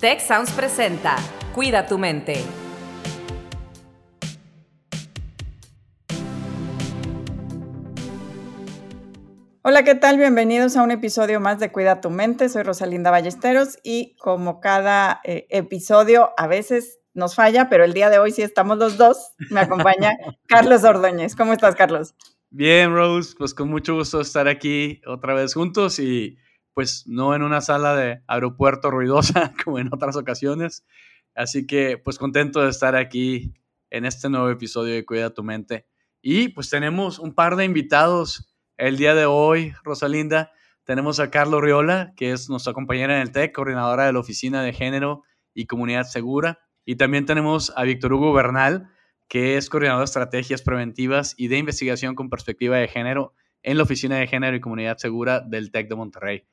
Tech Sounds presenta Cuida tu mente. Hola, ¿qué tal? Bienvenidos a un episodio más de Cuida tu mente. Soy Rosalinda Ballesteros y como cada eh, episodio a veces nos falla, pero el día de hoy sí estamos los dos. Me acompaña Carlos Ordóñez. ¿Cómo estás, Carlos? Bien, Rose, pues con mucho gusto estar aquí otra vez juntos y pues no en una sala de aeropuerto ruidosa como en otras ocasiones. Así que pues contento de estar aquí en este nuevo episodio de Cuida tu mente. Y pues tenemos un par de invitados el día de hoy, Rosalinda. Tenemos a Carlos Riola, que es nuestra compañera en el TEC, coordinadora de la Oficina de Género y Comunidad Segura. Y también tenemos a Víctor Hugo Bernal, que es coordinador de estrategias preventivas y de investigación con perspectiva de género en la Oficina de Género y Comunidad Segura del TEC de Monterrey.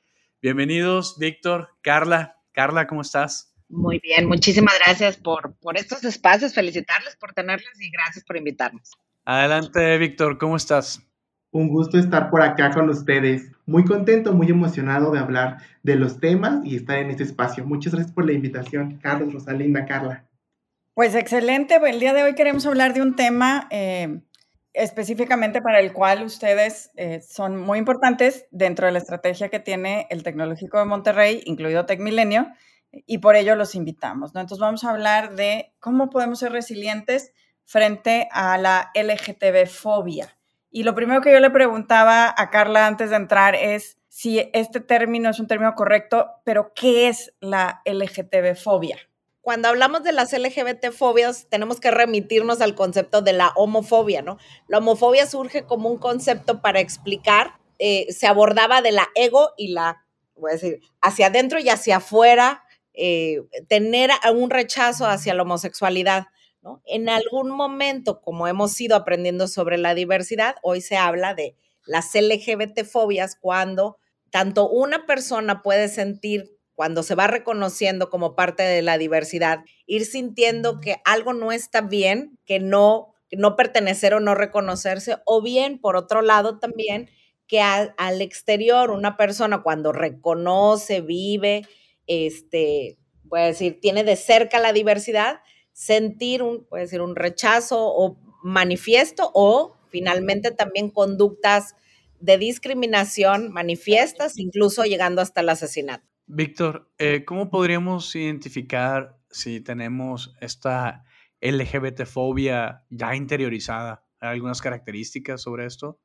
Bienvenidos, Víctor, Carla. Carla, ¿cómo estás? Muy bien, muchísimas gracias por, por estos espacios, felicitarles por tenerles y gracias por invitarnos. Adelante, Víctor, ¿cómo estás? Un gusto estar por acá con ustedes. Muy contento, muy emocionado de hablar de los temas y estar en este espacio. Muchas gracias por la invitación, Carlos, Rosalinda, Carla. Pues excelente. El día de hoy queremos hablar de un tema eh, específicamente para el cual ustedes eh, son muy importantes dentro de la estrategia que tiene el Tecnológico de Monterrey, incluido TecMilenio, y por ello los invitamos. Entonces vamos a hablar de cómo podemos ser resilientes frente a la LGTB-fobia. Y lo primero que yo le preguntaba a Carla antes de entrar es si este término es un término correcto, pero ¿qué es la LGTB-fobia? Cuando hablamos de las LGBT fobias, tenemos que remitirnos al concepto de la homofobia, ¿no? La homofobia surge como un concepto para explicar, eh, se abordaba de la ego y la, voy a decir, hacia adentro y hacia afuera, eh, tener un rechazo hacia la homosexualidad. ¿no? En algún momento, como hemos ido aprendiendo sobre la diversidad, hoy se habla de las LGBT fobias cuando tanto una persona puede sentir cuando se va reconociendo como parte de la diversidad, ir sintiendo que algo no está bien, que no, no pertenecer o no reconocerse, o bien, por otro lado, también que al exterior una persona cuando reconoce, vive, este, puede decir, tiene de cerca la diversidad, sentir un, puede decir, un rechazo o manifiesto o finalmente también conductas de discriminación manifiestas, incluso llegando hasta el asesinato. Víctor, eh, ¿cómo podríamos identificar si tenemos esta LGBT-fobia ya interiorizada? ¿Hay algunas características sobre esto?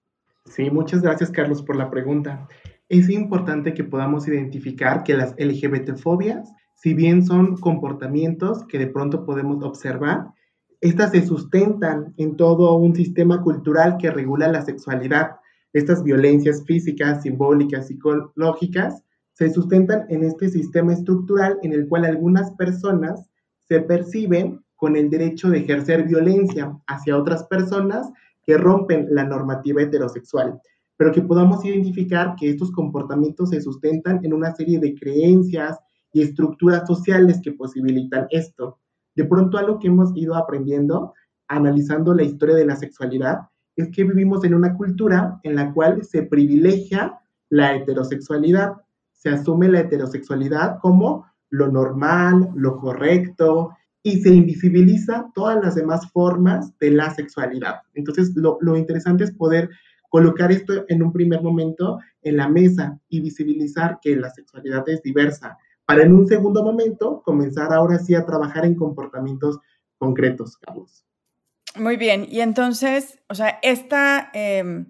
Sí, muchas gracias Carlos por la pregunta. Es importante que podamos identificar que las LGBT-fobias, si bien son comportamientos que de pronto podemos observar, estas se sustentan en todo un sistema cultural que regula la sexualidad. Estas violencias físicas, simbólicas, psicológicas, se sustentan en este sistema estructural en el cual algunas personas se perciben con el derecho de ejercer violencia hacia otras personas que rompen la normativa heterosexual, pero que podamos identificar que estos comportamientos se sustentan en una serie de creencias y estructuras sociales que posibilitan esto. De pronto algo que hemos ido aprendiendo, analizando la historia de la sexualidad, es que vivimos en una cultura en la cual se privilegia la heterosexualidad se asume la heterosexualidad como lo normal, lo correcto, y se invisibiliza todas las demás formas de la sexualidad. Entonces, lo, interesante es poder colocar esto en un primer momento en la mesa y visibilizar que la sexualidad es diversa, para en un segundo momento comenzar ahora sí a trabajar en comportamientos concretos, Carlos. Muy bien, y entonces, o sea, esta em,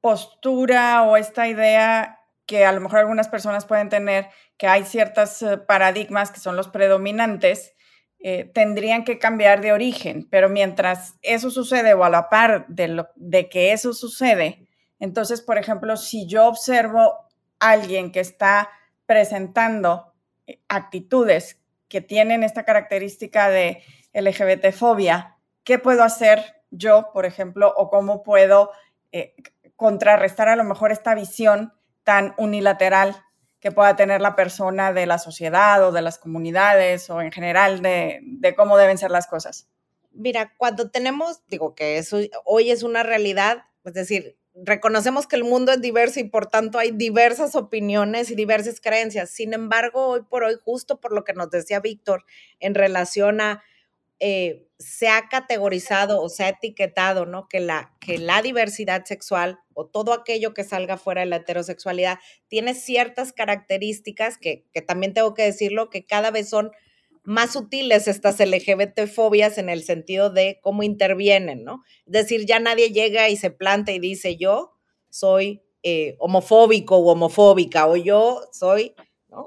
postura o esta idea que a lo mejor algunas personas pueden tener, que hay ciertos eh, paradigmas que son los predominantes, eh, tendrían que cambiar de origen, pero mientras eso sucede o a la par de, lo, de que eso sucede, entonces, por ejemplo, si yo observo a alguien que está presentando eh, actitudes que tienen esta característica de LGBT-fobia, ¿qué puedo hacer yo, por ejemplo, o cómo puedo contrarrestar a lo mejor esta visión tan unilateral que pueda tener la persona de la sociedad o de las comunidades o en general de, cómo deben ser las cosas? Mira, cuando tenemos, digo que hoy es una realidad, es decir, reconocemos que el mundo es diverso y por tanto hay diversas opiniones y diversas creencias. Sin embargo, hoy por hoy, justo por lo que nos decía Víctor en relación a eh, se ha categorizado o se ha etiquetado, ¿no? Que la, que la diversidad sexual o todo aquello que salga fuera de la heterosexualidad tiene ciertas características que, que también tengo que decirlo, que cada vez son más sutiles estas LGBT fobias en el sentido de cómo intervienen, ¿no? Es decir, ya nadie llega y se planta y dice yo soy eh, homofóbico o homofóbica o yo soy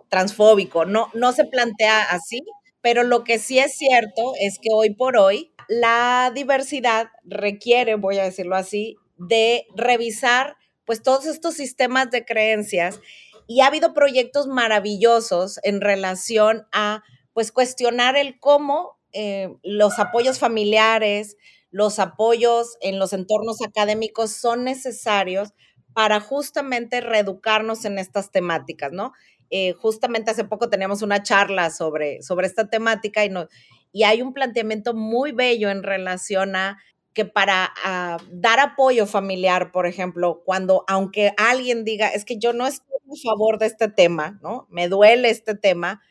transfóbico. No, no se plantea así, pero lo que sí es cierto es que hoy por hoy la diversidad requiere, voy a decirlo así, de revisar pues todos estos sistemas de creencias y ha habido proyectos maravillosos en relación a pues cuestionar el cómo eh, los apoyos familiares, los apoyos en los entornos académicos son necesarios para justamente reeducarnos en estas temáticas, ¿no? Eh, justamente hace poco teníamos una charla sobre, sobre esta temática y, no, y hay un planteamiento muy bello en relación a que para ah, dar apoyo familiar, por ejemplo, cuando aunque alguien diga, es que yo no estoy a favor de este tema, ¿no? Me duele este tema,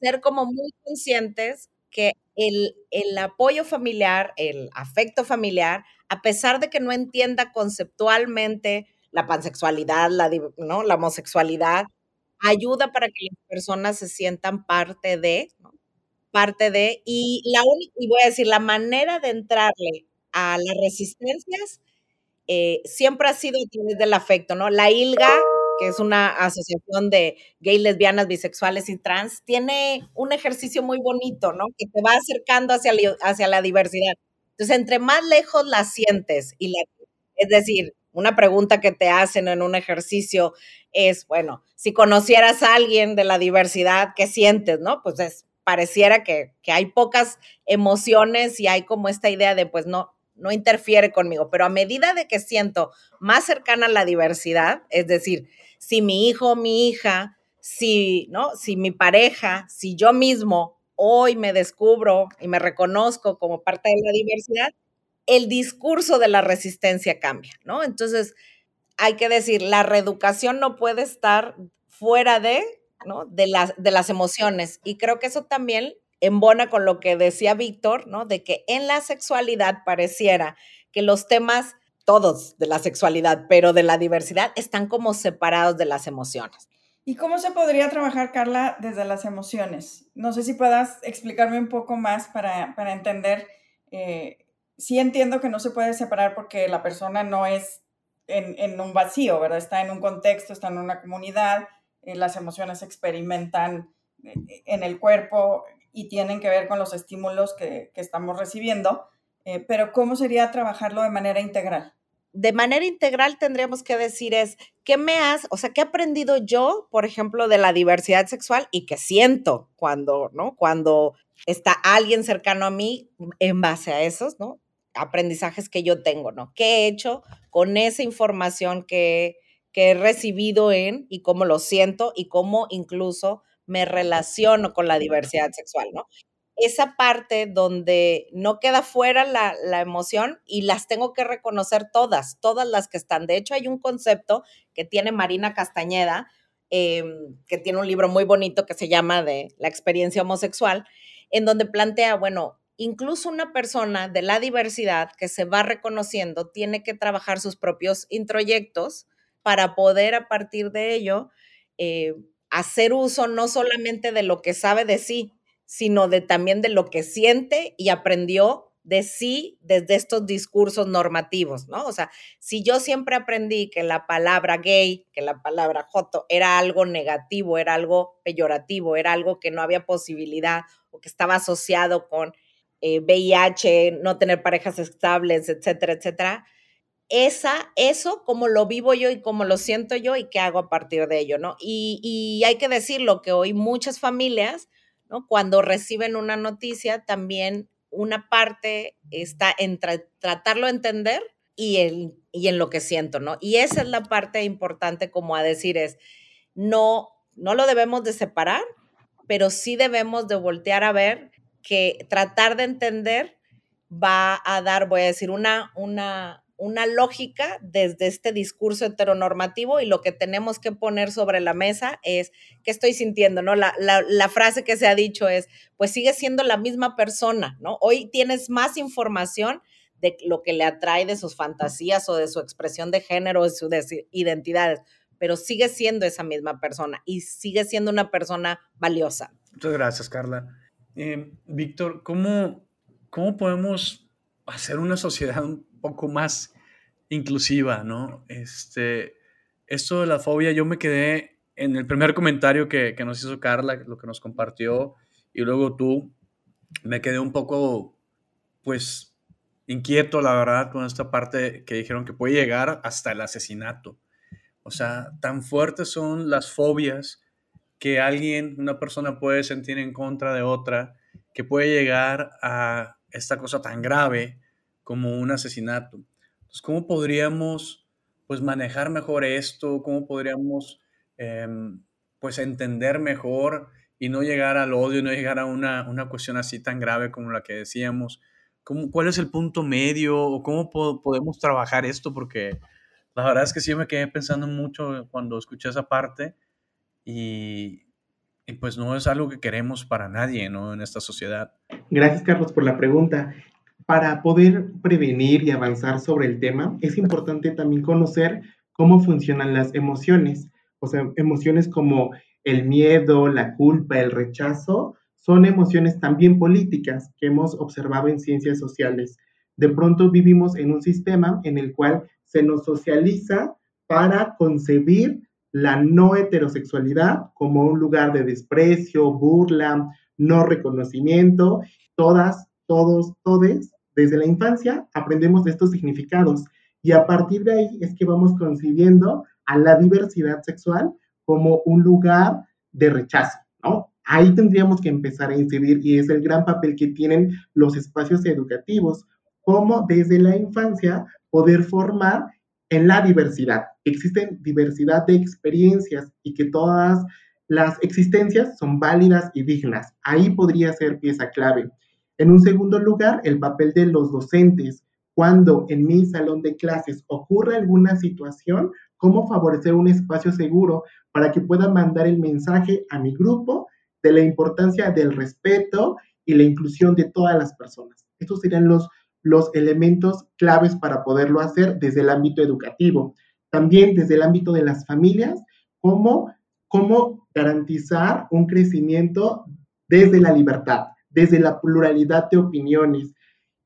ser como muy conscientes que el, apoyo familiar, el afecto familiar, a pesar de que no entienda conceptualmente la pansexualidad, la, ¿no? la homosexualidad, ayuda para que las personas se sientan parte de, parte de, y la única, y voy a decir, la manera de entrarle a las resistencias eh, siempre ha sido a través del afecto, ¿no? La ILGA que es una asociación de gays, lesbianas, bisexuales y trans, tiene un ejercicio muy bonito, ¿no? Que te va acercando hacia, hacia la diversidad. Entonces, entre más lejos la sientes y la, es decir, una pregunta que te hacen en un ejercicio es, bueno, si conocieras a alguien de la diversidad, ¿qué sientes, no? Pues es, pareciera que, que hay pocas emociones y hay como esta idea de, pues no, no interfiere conmigo, pero a medida de que siento más cercana a la diversidad, es decir, si mi hijo mi hija, si, ¿no? Si mi pareja, si yo mismo hoy me descubro y me reconozco como parte de la diversidad, el discurso de la resistencia cambia, ¿no? Entonces, hay que decir, la reeducación no puede estar fuera de, ¿no? de, las, de las emociones. Y creo que eso también embona con lo que decía Víctor, ¿no? De que en la sexualidad pareciera que los temas todos de la sexualidad, pero de la diversidad están como separados de las emociones. ¿Y cómo se podría trabajar, Carla, desde las emociones? No sé si puedas explicarme un poco más para, para entender. Eh, sí entiendo que no se puede separar porque la persona no es en, en un vacío, ¿verdad? Está en un contexto, está en una comunidad, eh, las emociones se experimentan eh, en el cuerpo y tienen que ver con los estímulos que, que estamos recibiendo, pero ¿cómo sería trabajarlo de manera integral? de manera integral tendríamos que decir es, ¿qué me has, o sea, qué he aprendido yo, por ejemplo, de la diversidad sexual y qué siento cuando, ¿no? Cuando está alguien cercano a mí en base a esos, ¿no? Aprendizajes que yo tengo, ¿no? ¿Qué he hecho con esa información que, que he recibido en y cómo lo siento y cómo incluso me relaciono con la diversidad sexual, ¿no? esa parte donde no queda fuera la, emoción y las tengo que reconocer todas, todas las que están. De hecho, hay un concepto que tiene Marina Castañeda, em, que tiene un libro muy bonito que se llama de la experiencia homosexual, en donde plantea, bueno, incluso una persona de la diversidad que se va reconociendo tiene que trabajar sus propios introyectos para poder a partir de ello eh, hacer uso no solamente de lo que sabe de sí, sino de también de lo que siente y aprendió de sí desde estos discursos normativos, ¿no? O sea, si yo siempre aprendí que la palabra gay, que la palabra joto era algo negativo, era algo peyorativo, era algo que no había posibilidad o que estaba asociado con VIH, eh, no tener parejas estables, etcétera, etcétera, esa, eso, como lo vivo yo y como lo siento yo y qué hago a partir de ello, ¿no? Y, y hay que decirlo que hoy muchas familias cuando reciben una noticia, también una parte está en tratarlo de entender y en, y en lo que siento, ¿no? Y esa es la parte importante como a decir es, no, no lo debemos de separar, pero sí debemos de voltear a ver que tratar de entender va a dar, voy a decir, una, una, una lógica desde este discurso heteronormativo y lo que tenemos que poner sobre la mesa es qué estoy sintiendo, ¿no? La, la, frase que se ha dicho es, pues sigue siendo la misma persona, ¿no? Hoy tienes más información de lo que le atrae de sus fantasías o de su expresión de género, de sus identidades, pero sigue siendo esa misma persona y sigue siendo una persona valiosa. Muchas gracias, Carla. Eh, Víctor, ¿cómo, ¿cómo podemos hacer una sociedad un poco más inclusiva, ¿no? Este, esto de la fobia, yo me quedé en el primer comentario que, que nos hizo Carla, lo que nos compartió, y luego tú, me quedé un poco, pues, inquieto, la verdad, con esta parte que dijeron que puede llegar hasta el asesinato. O sea, tan fuertes son las fobias que alguien, una persona puede sentir en contra de otra, que puede llegar a esta cosa tan grave como un asesinato. Entonces, ¿cómo podríamos pues manejar mejor esto? ¿Cómo podríamos em, pues entender mejor y no llegar al odio, no llegar a una, una cuestión así tan grave como la que decíamos? ¿Cómo, ¿Cuál es el punto medio o cómo podemos trabajar esto? Porque la verdad es que sí me quedé pensando mucho cuando escuché esa parte y, pues no es algo que queremos para nadie, ¿no? En esta sociedad. Gracias, Carlos, por la pregunta para poder prevenir y avanzar sobre el tema, es importante también conocer cómo funcionan las emociones. O sea, emociones como el miedo, la culpa, el rechazo, son emociones también políticas que hemos observado en ciencias sociales. De pronto vivimos en un sistema en el cual se nos socializa para concebir la no heterosexualidad como un lugar de desprecio, burla, no reconocimiento. Todas, todos, todes desde la infancia aprendemos estos significados y a partir de ahí es que vamos concibiendo a la diversidad sexual como un lugar de rechazo, ¿no? Ahí tendríamos que empezar a incidir y es el gran papel que tienen los espacios educativos, como desde la infancia poder formar en la diversidad. Existen diversidad de experiencias y que todas las existencias son válidas y dignas. Ahí podría ser pieza clave. En un segundo lugar, el papel de los docentes. Cuando en mi salón de clases ocurre alguna situación, cómo favorecer un espacio seguro para que pueda mandar el mensaje a mi grupo de la importancia del respeto y la inclusión de todas las personas. Estos serían los, los elementos claves para poderlo hacer desde el ámbito educativo. También desde el ámbito de las familias, cómo, cómo garantizar un crecimiento desde la libertad desde la pluralidad de opiniones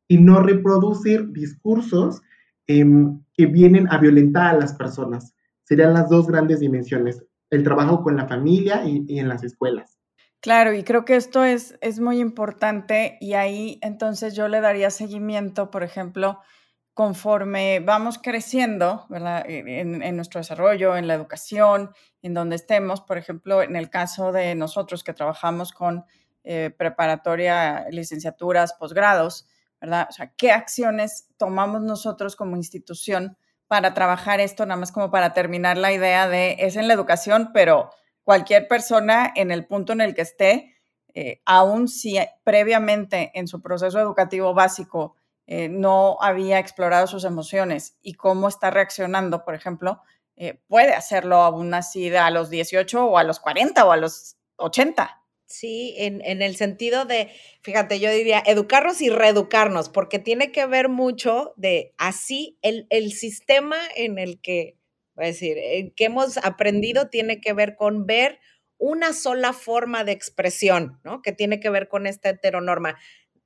y no reproducir discursos em, que vienen a violentar a las personas. Serían las dos grandes dimensiones, el trabajo con la familia y, en las escuelas. Claro, y creo que esto es, es muy importante y ahí entonces yo le daría seguimiento, por ejemplo, conforme vamos creciendo, ¿verdad? En, en, nuestro desarrollo, en la educación, en donde estemos, por ejemplo, en el caso de nosotros que trabajamos con eh, preparatoria, licenciaturas, posgrados, ¿verdad? O sea, ¿qué acciones tomamos nosotros como institución para trabajar esto? Nada más como para terminar la idea de, es en la educación, pero cualquier persona en el punto en el que esté, eh, aún si previamente en su proceso educativo básico eh, no había explorado sus emociones y cómo está reaccionando, por ejemplo, puede hacerlo aún así a los 18 o a los 40 o a los 80. Sí, en, el sentido de, fíjate, yo diría educarnos y reeducarnos, porque tiene que ver mucho de así el, el sistema en el que, voy a decir, que hemos aprendido tiene que ver con ver una sola forma de expresión, ¿no? Que tiene que ver con esta heteronorma.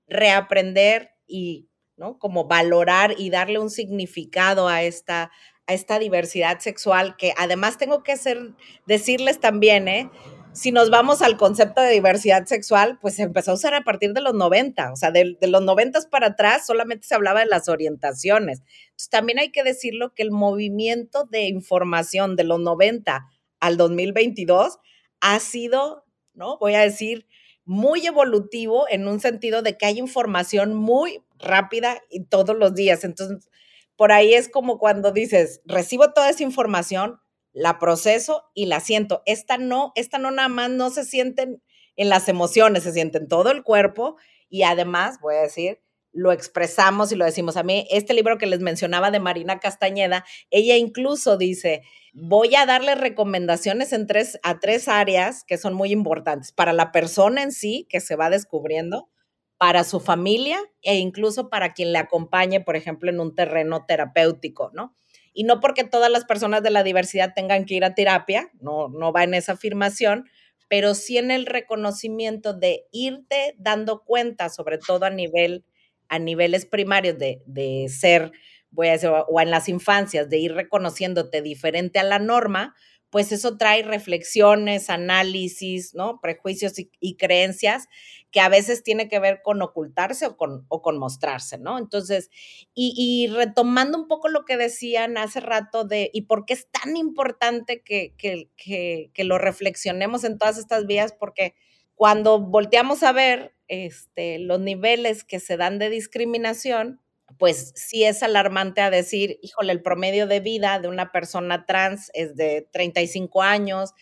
Reaprender y, ¿no? Como valorar y darle un significado a esta, a esta diversidad sexual, que además tengo que hacer, decirles también, ¿eh? Si nos vamos al concepto de diversidad sexual, pues se empezó a usar a partir de los 90, o sea, de, los 90 para atrás solamente se hablaba de las orientaciones. Entonces, también hay que decirlo que el movimiento de información de los 90 al 2022 ha sido, ¿no? Voy a decir, muy evolutivo en un sentido de que hay información muy rápida y todos los días. Entonces, por ahí es como cuando dices, recibo toda esa información, la proceso y la siento. Esta no, esta no nada más no se sienten en las emociones, se siente en todo el cuerpo y además, voy a decir, lo expresamos y lo decimos. A mí, este libro que les mencionaba de Marina Castañeda, ella incluso dice, voy a darle recomendaciones en tres, a tres áreas que son muy importantes para la persona en sí, que se va descubriendo, para su familia e incluso para quien le acompañe, por ejemplo, en un terreno terapéutico, ¿no? Y no porque todas las personas de la diversidad tengan que ir a terapia, no, no va en esa afirmación, pero sí en el reconocimiento de irte dando cuenta, sobre todo a nivel a niveles primarios de, de ser, voy a decir, o en las infancias, de ir reconociéndote diferente a la norma, pues eso trae reflexiones, análisis, ¿no? Prejuicios y, creencias que a veces tiene que ver con ocultarse o con, o con mostrarse, ¿no? Entonces, y, retomando un poco lo que decían hace rato de, ¿y por qué es tan importante que, que, que, que lo reflexionemos en todas estas vías? Porque cuando volteamos a ver este, los niveles que se dan de discriminación, pues sí es alarmante a decir, híjole, el promedio de vida de una persona trans es de 35 años.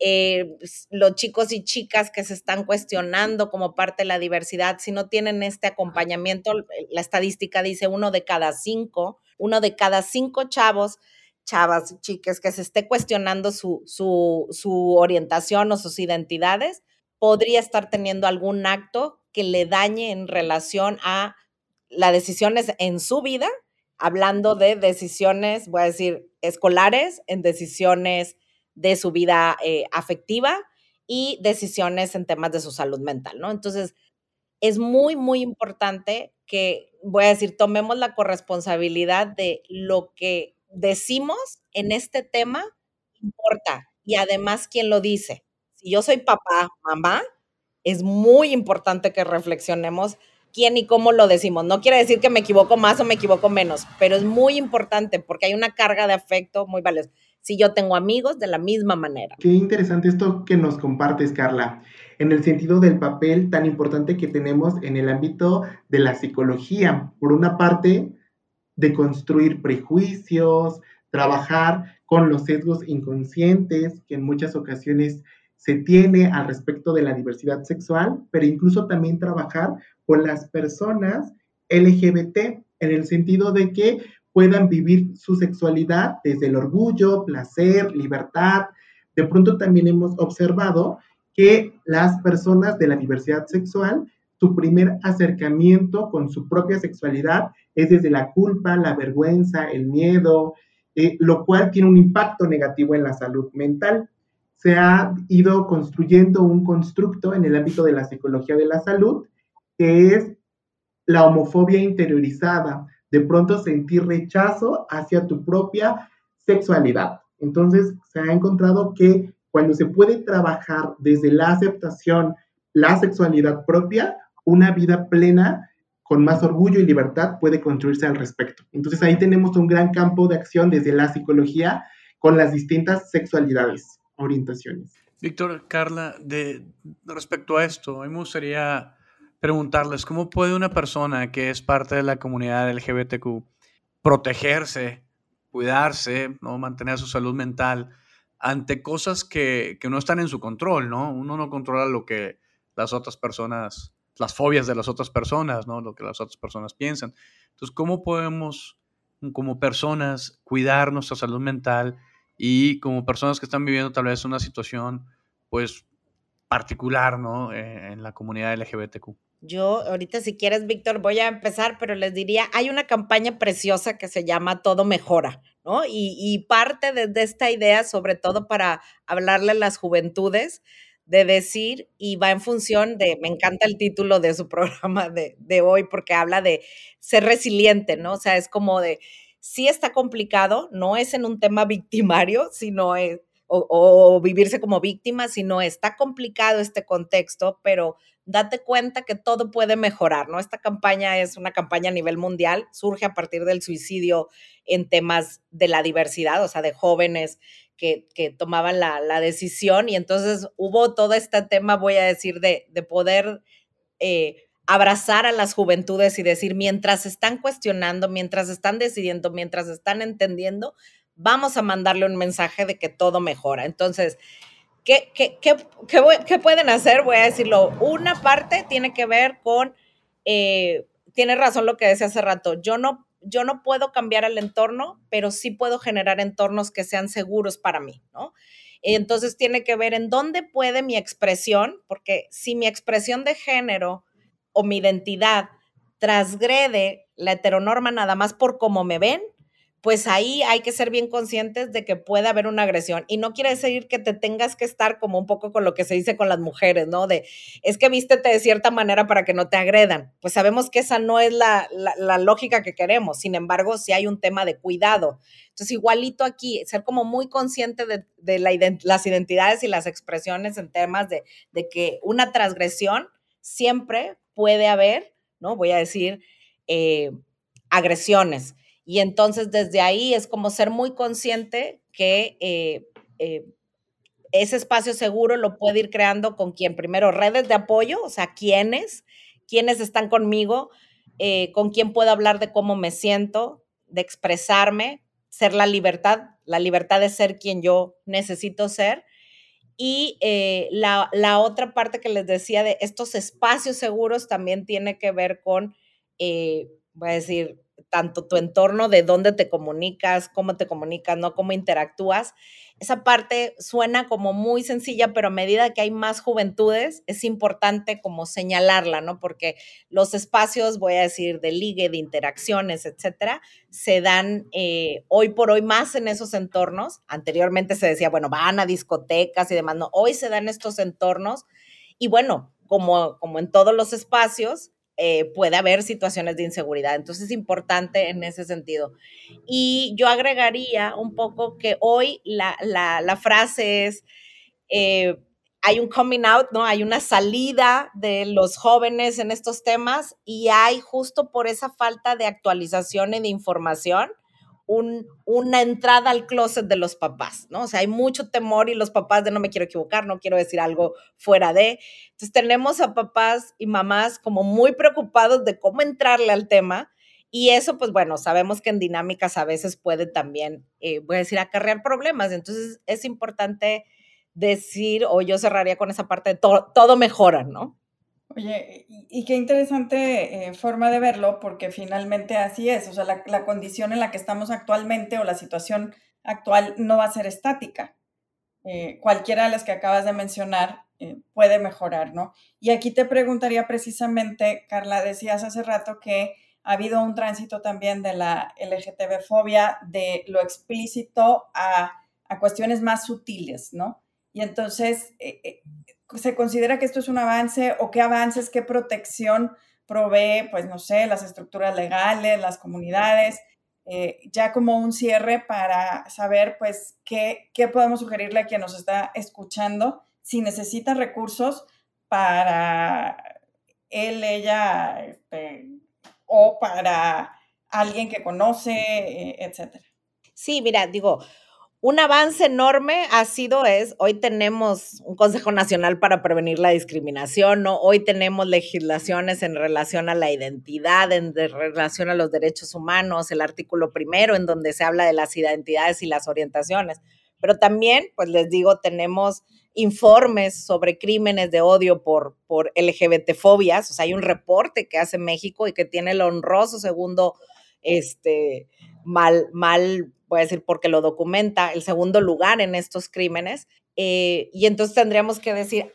Eh, los chicos y chicas que se están cuestionando como parte de la diversidad, si no tienen este acompañamiento, la estadística dice uno de cada cinco, uno de cada cinco chavos, chavas y chicas que se esté cuestionando su, su, su orientación o sus identidades, podría estar teniendo algún acto que le dañe en relación a las decisiones en su vida, hablando de decisiones, voy a decir, escolares, en decisiones de su vida eh, afectiva y decisiones en temas de su salud mental, ¿no? Entonces, es muy, muy importante que, voy a decir, tomemos la corresponsabilidad de lo que decimos en este tema, importa, y además quién lo dice si yo soy papá, mamá, es muy importante que reflexionemos quién y cómo lo decimos. No quiere decir que me equivoco más o me equivoco menos, pero es muy importante porque hay una carga de afecto muy valiosa. Si yo tengo amigos de la misma manera. Qué interesante esto que nos compartes, Carla, en el sentido del papel tan importante que tenemos en el ámbito de la psicología. Por una parte, de construir prejuicios, trabajar con los sesgos inconscientes que en muchas ocasiones se tiene al respecto de la diversidad sexual, pero incluso también trabajar con las personas LGBT en el sentido de que puedan vivir su sexualidad desde el orgullo, placer, libertad. De pronto también hemos observado que las personas de la diversidad sexual, su primer acercamiento con su propia sexualidad es desde la culpa, la vergüenza, el miedo, eh, lo cual tiene un impacto negativo en la salud mental se ha ido construyendo un constructo en el ámbito de la psicología de la salud, que es la homofobia interiorizada, de pronto sentir rechazo hacia tu propia sexualidad. Entonces, se ha encontrado que cuando se puede trabajar desde la aceptación, la sexualidad propia, una vida plena con más orgullo y libertad puede construirse al respecto. Entonces ahí tenemos un gran campo de acción desde la psicología con las distintas sexualidades orientaciones. Víctor, Carla, de, respecto a esto, a me gustaría preguntarles cómo puede una persona que es parte de la comunidad LGBTQ protegerse, cuidarse, ¿no? mantener su salud mental ante cosas que, que, no están en su control, ¿no? Uno no controla lo que las otras personas, las fobias de las otras personas, ¿no? Lo que las otras personas piensan. Entonces, ¿cómo podemos, como personas, cuidar nuestra salud mental y como personas que están viviendo tal vez una situación pues particular, ¿no? Eh, en la comunidad LGBTQ. Yo ahorita si quieres, Víctor, voy a empezar, pero les diría, hay una campaña preciosa que se llama Todo Mejora, ¿no? Y, y parte de, de, esta idea, sobre todo para hablarle a las juventudes, de decir, y va en función de, me encanta el título de su programa de, de hoy, porque habla de ser resiliente, ¿no? O sea, es como de, sí está complicado, no es en un tema victimario, sino es, o, vivirse como víctima, sino está complicado este contexto, pero date cuenta que todo puede mejorar, ¿no? Esta campaña es una campaña a nivel mundial, surge a partir del suicidio en temas de la diversidad, o sea, de jóvenes que, que tomaban la, la, decisión y entonces hubo todo este tema, voy a decir, de, de poder... Eh, abrazar a las juventudes y decir, mientras están cuestionando, mientras están decidiendo, mientras están entendiendo, vamos a mandarle un mensaje de que todo mejora. Entonces, ¿qué, qué, qué, qué pueden hacer? Voy a decirlo. Una parte tiene que ver con, eh, tiene razón lo que decía hace rato. Yo no, yo no puedo cambiar el entorno, pero sí puedo generar entornos que sean seguros para mí, ¿no? Entonces tiene que ver en dónde puede mi expresión, porque si mi expresión de género o mi identidad transgrede la heteronorma nada más por cómo me ven, pues ahí hay que ser bien conscientes de que puede haber una agresión. Y no quiere decir que te tengas que estar como un poco con lo que se dice con las mujeres, ¿no? De, es que vístete de cierta manera para que no te agredan. Pues sabemos que esa no es la, lógica que queremos. Sin embargo, sí hay un tema de cuidado. Entonces, igualito aquí, ser como muy consciente de, las identidades y las expresiones en temas de, que una transgresión siempre puede haber, ¿no? Voy a decir, eh, agresiones y entonces desde ahí es como ser muy consciente que eh, eh, ese espacio seguro lo puede ir creando con quien primero redes de apoyo, o sea, quiénes, quiénes están conmigo, eh, con quién puedo hablar de cómo me siento, de expresarme, ser la libertad, la libertad de ser quien yo necesito ser. Y la, la, otra parte que les decía de estos espacios seguros también tiene que ver con, voy a decir, tanto tu entorno, de dónde te comunicas, cómo te comunicas, ¿no? Cómo interactúas. Esa parte suena como muy sencilla, pero a medida que hay más juventudes, es importante como señalarla, ¿no? Porque los espacios, voy a decir, de ligue, de interacciones, etcétera, se dan eh, hoy por hoy más en esos entornos. Anteriormente se decía, bueno, van a discotecas y demás, no, hoy se dan estos entornos. Y bueno, como, como en todos los espacios, eh, puede haber situaciones de inseguridad. Entonces es importante en ese sentido. Y yo agregaría un poco que hoy la, frase es, eh, hay un coming out, ¿no? Hay una salida de los jóvenes en estos temas y hay justo por esa falta de actualización y de información una entrada al closet de los papás, ¿no? O sea, hay mucho temor y los papás de no me quiero equivocar, no quiero decir algo fuera de. Entonces tenemos a papás y mamás como muy preocupados de cómo entrarle al tema y eso, pues bueno, sabemos que en dinámicas a veces puede también, eh, voy a decir, acarrear problemas. Entonces es importante decir, o yo cerraría con esa parte de todo mejora, ¿no? Oye, y, qué interesante eh, forma de verlo, porque finalmente así es, o sea, la, condición en la que estamos actualmente o la situación actual no va a ser estática. Eh, cualquiera de las que acabas de mencionar eh, puede mejorar, ¿no? Y aquí te preguntaría precisamente, Carla, decías hace rato que ha habido un tránsito también de la LGTB-fobia, de lo explícito a, a, cuestiones más sutiles, ¿no? Y entonces, se considera que esto es un avance o qué avances, qué protección provee, pues no sé, las estructuras legales, las comunidades, eh, ya como un cierre para saber, pues, qué, qué podemos sugerirle a quien nos está escuchando, si necesita recursos para él, ella, este, o para alguien que conoce, eh, etcétera. Sí, mira, digo, un avance enorme ha sido es, hoy tenemos un Consejo Nacional para Prevenir la Discriminación, ¿no? Hoy tenemos legislaciones en relación a la identidad, en relación a los derechos humanos, el artículo primero en donde se habla de las identidades y las orientaciones. Pero también, pues les digo, tenemos informes sobre crímenes de odio por, por LGBT-fobias, o sea, hay un reporte que hace México y que tiene el honroso segundo, este, mal, mal voy a decir porque lo documenta, el segundo lugar en estos crímenes. Eh, y entonces tendríamos que decir,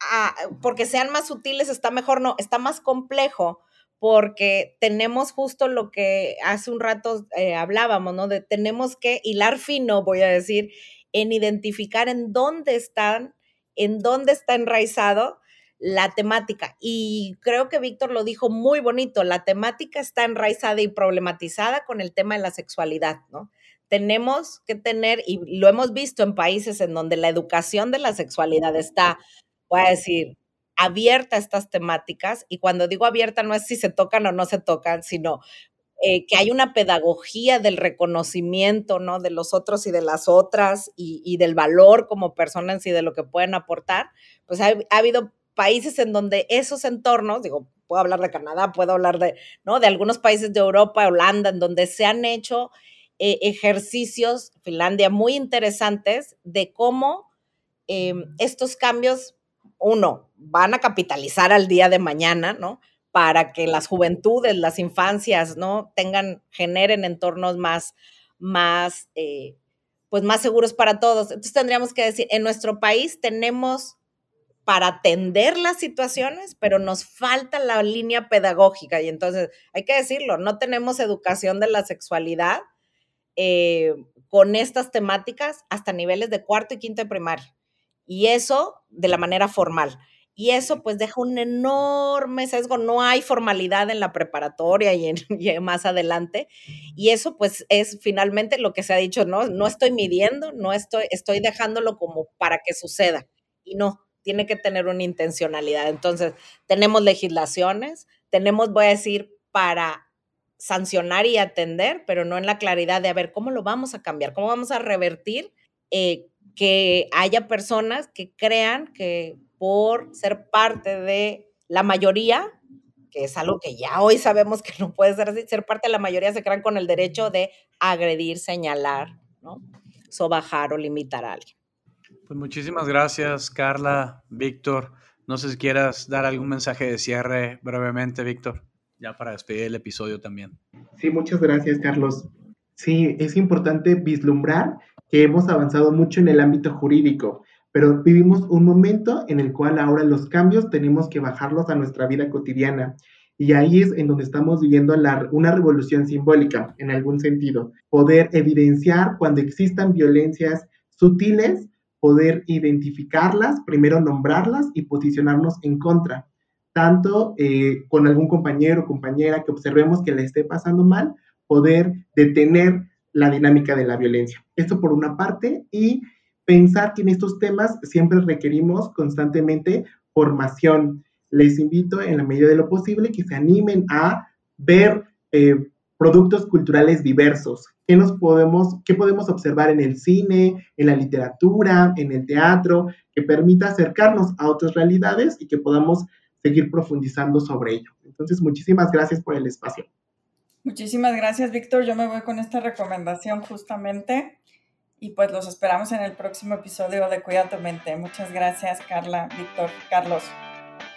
ah, porque sean más sutiles está mejor, no, está más complejo porque tenemos justo lo que hace un rato eh, hablábamos, ¿no? De tenemos que hilar fino, voy a decir, en identificar en dónde están, en dónde está enraizado la temática. Y creo que Víctor lo dijo muy bonito, la temática está enraizada y problematizada con el tema de la sexualidad, ¿no? Tenemos que tener, y lo hemos visto en países en donde la educación de la sexualidad está, voy a decir, abierta a estas temáticas, y cuando digo abierta no es si se tocan o no se tocan, sino eh, que hay una pedagogía del reconocimiento, ¿no? De los otros y de las otras, y, del valor como personas y de lo que pueden aportar, pues ha, ha habido países en donde esos entornos, digo, puedo hablar de Canadá, puedo hablar de, ¿no? De algunos países de Europa, Holanda, en donde se han hecho eh, ejercicios, Finlandia, muy interesantes de cómo em, estos cambios, uno, van a capitalizar al día de mañana, ¿no? para que las juventudes, las infancias, ¿no? Tengan, generen entornos más, más, eh, pues más seguros para todos. Entonces tendríamos que decir, en nuestro país tenemos para atender las situaciones, pero nos falta la línea pedagógica y entonces hay que decirlo, no tenemos educación de la sexualidad eh, con estas temáticas hasta niveles de cuarto y quinto de primaria y eso de la manera formal. Y eso pues deja un enorme sesgo, no hay formalidad en la preparatoria y, en, más adelante. Y eso pues es finalmente lo que se ha dicho, no, no estoy midiendo, no estoy, estoy dejándolo como para que suceda. Y no, tiene que tener una intencionalidad. Entonces, tenemos legislaciones, tenemos, voy a decir, para sancionar y atender, pero no en la claridad de a ver cómo lo vamos a cambiar, cómo vamos a revertir eh, que haya personas que crean que por ser parte de la mayoría, que es algo que ya hoy sabemos que no puede ser así, ser parte de la mayoría se crean con el derecho de agredir, señalar, ¿no? sobajar o limitar a alguien. Pues muchísimas gracias, Carla, Víctor. No sé si quieras dar algún mensaje de cierre brevemente, Víctor, ya para despedir el episodio también. Sí, muchas gracias, Carlos. Sí, es importante vislumbrar que hemos avanzado mucho en el ámbito jurídico, pero vivimos un momento en el cual ahora los cambios tenemos que bajarlos a nuestra vida cotidiana. Y ahí es en donde estamos viviendo una revolución simbólica, en algún sentido. Poder evidenciar cuando existan violencias sutiles, poder identificarlas, primero nombrarlas y posicionarnos en contra. Tanto eh, con algún compañero o compañera que observemos que le esté pasando mal, poder detener la dinámica de la violencia. Esto por una parte y pensar que en estos temas siempre requerimos constantemente formación. Les invito en la medida de lo posible que se animen a ver eh, productos culturales diversos. ¿Qué, nos podemos, ¿Qué podemos observar en el cine, en la literatura, en el teatro, que permita acercarnos a otras realidades y que podamos seguir profundizando sobre ello? Entonces, muchísimas gracias por el espacio. Muchísimas gracias, Víctor. Yo me voy con esta recomendación justamente y pues los esperamos en el próximo episodio de Cuida tu mente. Muchas gracias, Carla, Víctor, Carlos.